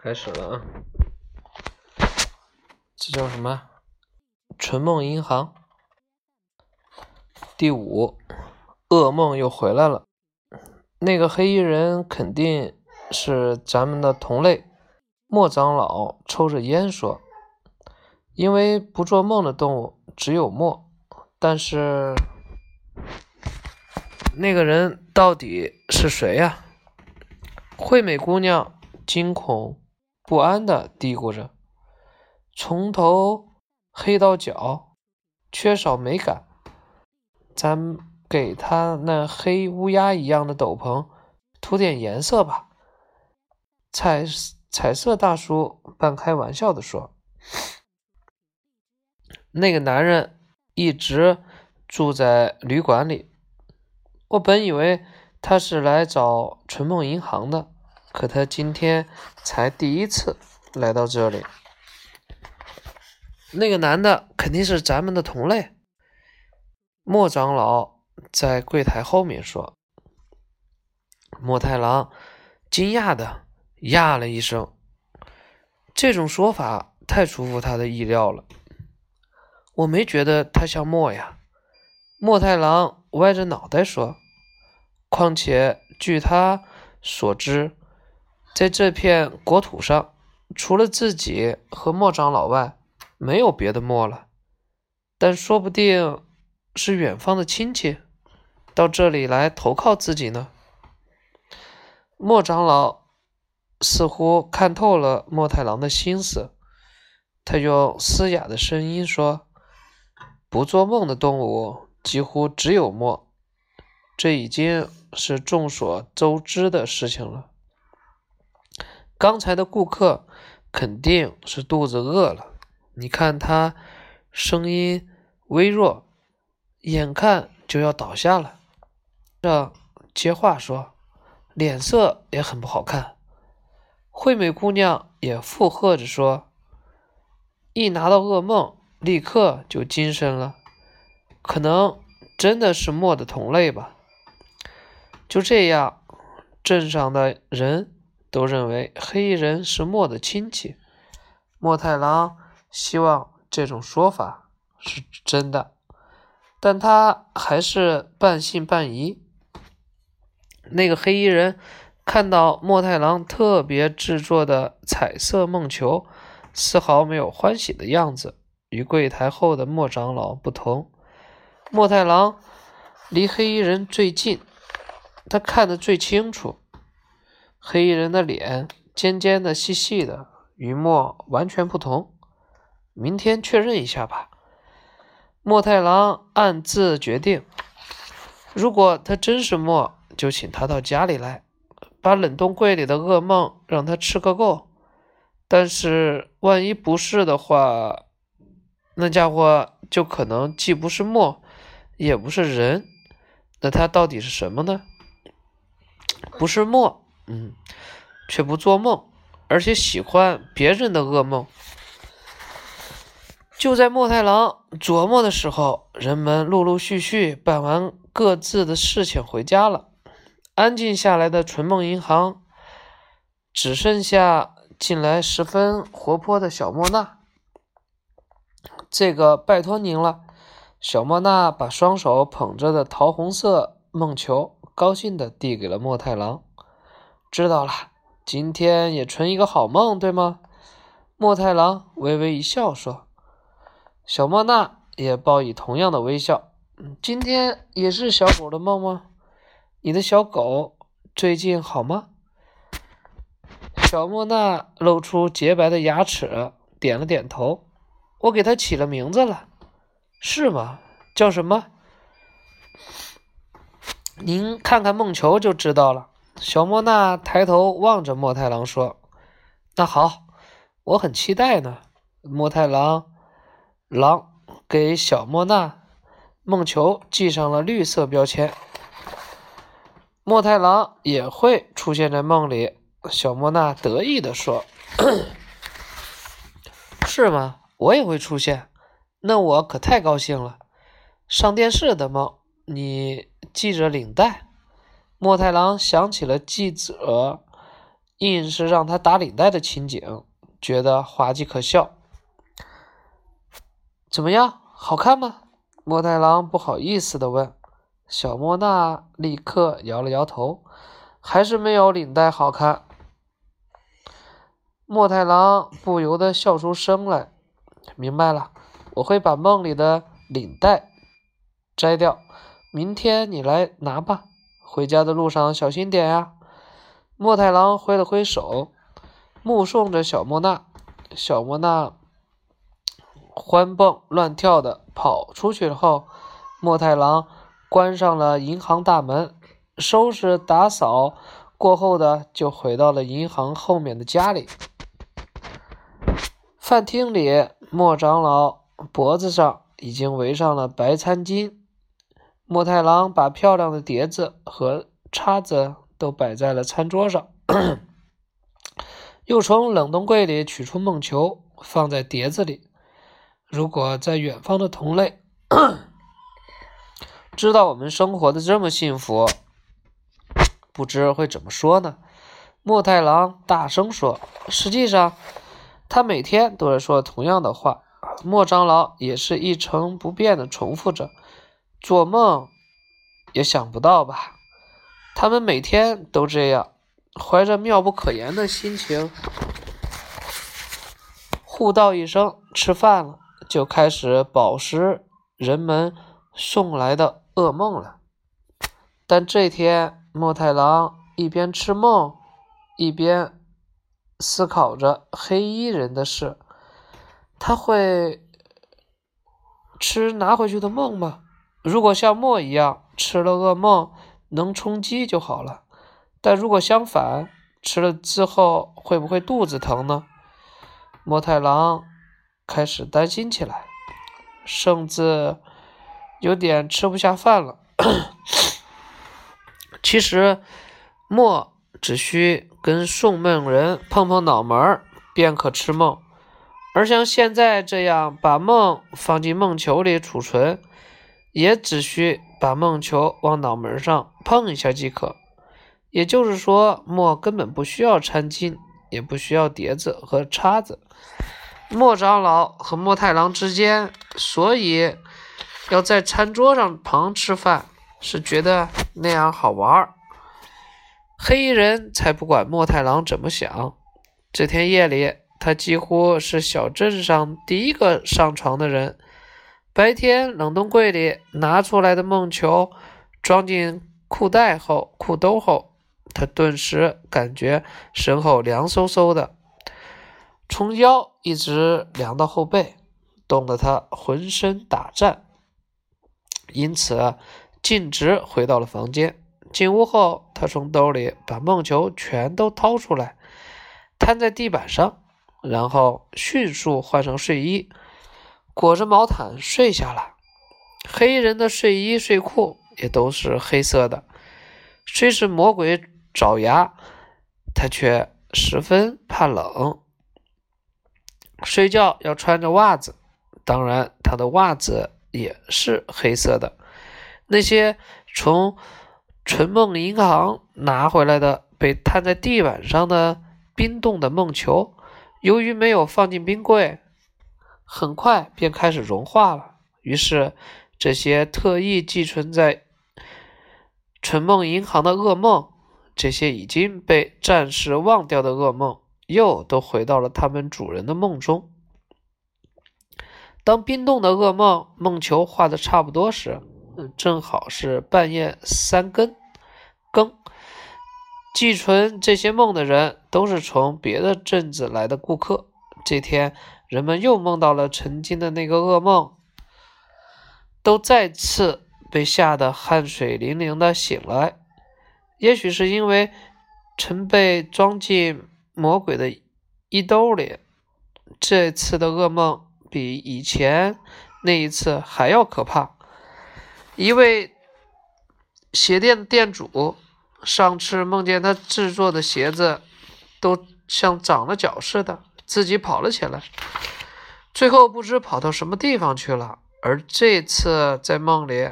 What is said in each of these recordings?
开始了啊！这叫什么？纯梦银行第五，噩梦又回来了。那个黑衣人肯定是咱们的同类。莫长老抽着烟说：“因为不做梦的动物只有墨，但是那个人到底是谁呀？”惠美姑娘惊恐不安地嘀咕着：“从头黑到脚，缺少美感。咱给他那黑乌鸦一样的斗篷涂点颜色吧。”彩彩色大叔半开玩笑地说：“那个男人一直住在旅馆里，我本以为……”他是来找纯梦银行的，可他今天才第一次来到这里。那个男的肯定是咱们的同类。莫长老在柜台后面说。莫太郎惊讶的呀了一声，这种说法太出乎他的意料了。我没觉得他像莫呀。莫太郎歪着脑袋说。况且，据他所知，在这片国土上，除了自己和莫长老外，没有别的莫了。但说不定是远方的亲戚到这里来投靠自己呢。莫长老似乎看透了莫太郎的心思，他用嘶哑的声音说：“不做梦的动物几乎只有莫。”这已经是众所周知的事情了。刚才的顾客肯定是肚子饿了，你看他声音微弱，眼看就要倒下了。这接话说，脸色也很不好看。惠美姑娘也附和着说：“一拿到噩梦，立刻就精神了，可能真的是墨的同类吧。”就这样，镇上的人都认为黑衣人是莫的亲戚。莫太郎希望这种说法是真的，但他还是半信半疑。那个黑衣人看到莫太郎特别制作的彩色梦球，丝毫没有欢喜的样子。与柜台后的莫长老不同，莫太郎离黑衣人最近。他看得最清楚，黑衣人的脸尖尖的、细细的，与墨完全不同。明天确认一下吧。莫太郎暗自决定：如果他真是墨，就请他到家里来，把冷冻柜里的噩梦让他吃个够。但是万一不是的话，那家伙就可能既不是墨，也不是人。那他到底是什么呢？不是墨，嗯，却不做梦，而且喜欢别人的噩梦。就在莫太郎琢磨的时候，人们陆陆续续办完各自的事情回家了。安静下来的纯梦银行，只剩下近来十分活泼的小莫娜。这个拜托您了。小莫娜把双手捧着的桃红色梦球。高兴地递给了莫太郎。知道了，今天也存一个好梦，对吗？墨太郎微微一笑说。小莫娜也报以同样的微笑。今天也是小狗的梦吗？你的小狗最近好吗？小莫娜露出洁白的牙齿，点了点头。我给它起了名字了。是吗？叫什么？您看看梦球就知道了。小莫娜抬头望着莫太郎说：“那好，我很期待呢。”莫太郎狼给小莫娜梦球系上了绿色标签。莫太郎也会出现在梦里。小莫娜得意地说：“是吗？我也会出现，那我可太高兴了。上电视的梦。”你系着领带，莫太郎想起了记者硬是让他打领带的情景，觉得滑稽可笑。怎么样，好看吗？莫太郎不好意思地问。小莫娜立刻摇了摇头，还是没有领带好看。莫太郎不由得笑出声来。明白了，我会把梦里的领带摘掉。明天你来拿吧。回家的路上小心点呀。莫太郎挥了挥手，目送着小莫娜。小莫娜欢蹦乱跳的跑出去后，莫太郎关上了银行大门，收拾打扫过后的就回到了银行后面的家里。饭厅里，莫长老脖子上已经围上了白餐巾。莫太郎把漂亮的碟子和叉子都摆在了餐桌上，又从冷冻柜里取出梦球，放在碟子里。如果在远方的同类知道我们生活的这么幸福，不知会怎么说呢？莫太郎大声说：“实际上，他每天都在说同样的话。”莫长老也是一成不变的重复着。做梦也想不到吧？他们每天都这样，怀着妙不可言的心情，互道一声“吃饭了”，就开始饱食人们送来的噩梦了。但这天，墨太郎一边吃梦，一边思考着黑衣人的事。他会吃拿回去的梦吗？如果像墨一样吃了噩梦能充饥就好了，但如果相反，吃了之后会不会肚子疼呢？莫太郎开始担心起来，甚至有点吃不下饭了。其实，墨只需跟送梦人碰碰脑门便可吃梦，而像现在这样把梦放进梦球里储存。也只需把梦球往脑门上碰一下即可，也就是说，墨根本不需要餐巾，也不需要碟子和叉子。莫长老和莫太郎之间，所以要在餐桌上旁吃饭，是觉得那样好玩。黑衣人才不管莫太郎怎么想。这天夜里，他几乎是小镇上第一个上床的人。白天冷冻柜里拿出来的梦球装进裤袋后，裤兜后，他顿时感觉身后凉飕飕的，从腰一直凉到后背，冻得他浑身打颤。因此，径直回到了房间。进屋后，他从兜里把梦球全都掏出来，摊在地板上，然后迅速换上睡衣。裹着毛毯睡下了。黑衣人的睡衣睡裤也都是黑色的。虽是魔鬼爪牙，他却十分怕冷。睡觉要穿着袜子，当然他的袜子也是黑色的。那些从纯梦银行拿回来的被摊在地板上的冰冻的梦球，由于没有放进冰柜。很快便开始融化了。于是，这些特意寄存在纯梦银行的噩梦，这些已经被暂时忘掉的噩梦，又都回到了他们主人的梦中。当冰冻的噩梦梦球化的差不多时，正好是半夜三更。更寄存这些梦的人，都是从别的镇子来的顾客。这天。人们又梦到了曾经的那个噩梦，都再次被吓得汗水淋淋的醒来。也许是因为曾被装进魔鬼的衣兜里，这次的噩梦比以前那一次还要可怕。一位鞋店的店主上次梦见他制作的鞋子都像长了脚似的。自己跑了起来，最后不知跑到什么地方去了。而这次在梦里，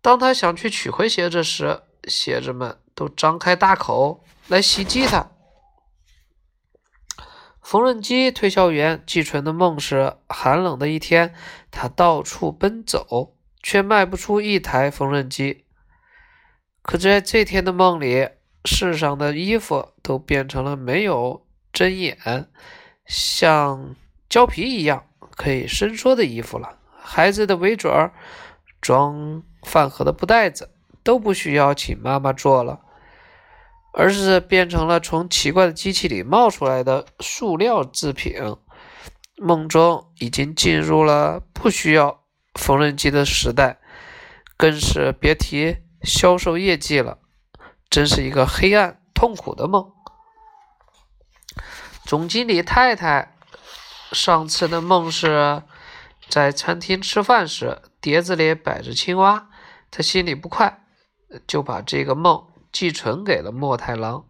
当他想去取回鞋子时，鞋子们都张开大口来袭击他。缝纫机推销员季纯的梦是：寒冷的一天，他到处奔走，却卖不出一台缝纫机。可在这天的梦里，世上的衣服都变成了没有针眼、像胶皮一样可以伸缩的衣服了。孩子的围嘴儿、装饭盒的布袋子都不需要请妈妈做了，而是变成了从奇怪的机器里冒出来的塑料制品。梦中已经进入了不需要缝纫机的时代，更是别提销售业绩了。真是一个黑暗痛苦的梦。总经理太太上次的梦是在餐厅吃饭时，碟子里摆着青蛙，他心里不快，就把这个梦寄存给了莫太郎，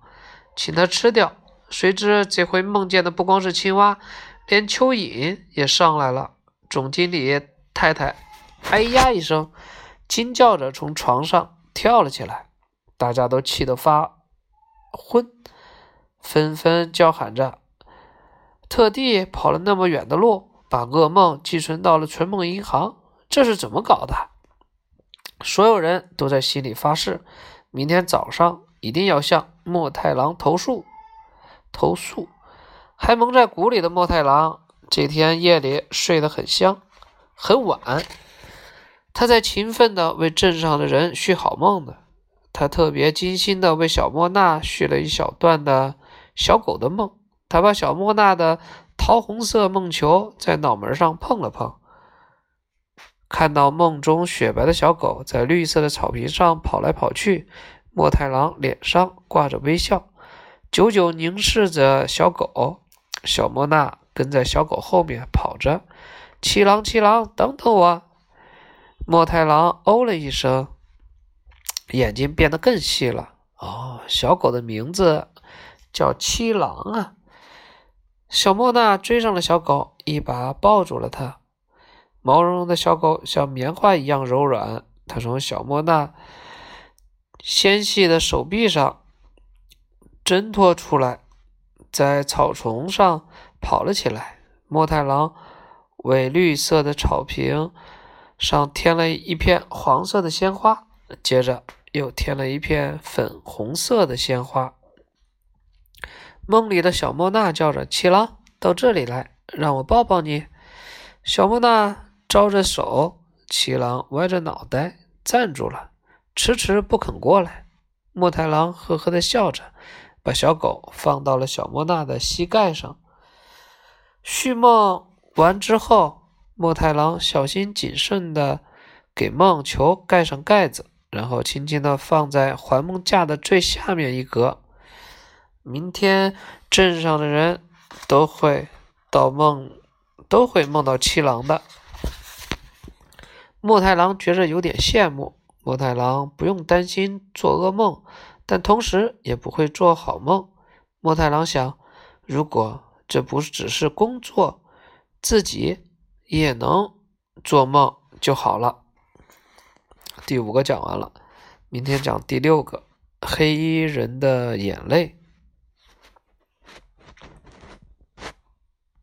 请他吃掉。谁知这回梦见的不光是青蛙，连蚯蚓也上来了。总经理太太哎呀一声，惊叫着从床上跳了起来。大家都气得发昏，纷纷叫喊着，特地跑了那么远的路，把噩梦寄存到了春梦银行，这是怎么搞的？所有人都在心里发誓，明天早上一定要向莫太郎投诉。投诉！还蒙在鼓里的莫太郎，这天夜里睡得很香，很晚，他在勤奋地为镇上的人续好梦呢。他特别精心地为小莫娜续了一小段的小狗的梦。他把小莫娜的桃红色梦球在脑门上碰了碰，看到梦中雪白的小狗在绿色的草坪上跑来跑去，莫太郎脸上挂着微笑，久久凝视着小狗。小莫娜跟在小狗后面跑着：“七郎，七郎，等等我！”莫太郎哦了一声。眼睛变得更细了。哦，小狗的名字叫七郎啊！小莫娜追上了小狗，一把抱住了它。毛茸茸的小狗像棉花一样柔软，它从小莫娜纤细的手臂上挣脱出来，在草丛上跑了起来。莫太郎为绿色的草坪上添了一片黄色的鲜花，接着。又添了一片粉红色的鲜花。梦里的小莫娜叫着：“七郎，到这里来，让我抱抱你。”小莫娜招着手，七郎歪着脑袋站住了，迟迟不肯过来。莫太郎呵呵的笑着，把小狗放到了小莫娜的膝盖上。续梦完之后，莫太郎小心谨慎的给梦球盖上盖子。然后轻轻地放在环梦架的最下面一格。明天镇上的人都会到梦，都会梦到七郎的。莫太郎觉着有点羡慕。莫太郎不用担心做噩梦，但同时也不会做好梦。莫太郎想，如果这不只是工作，自己也能做梦就好了。第五个讲完了，明天讲第六个黑衣人的眼泪。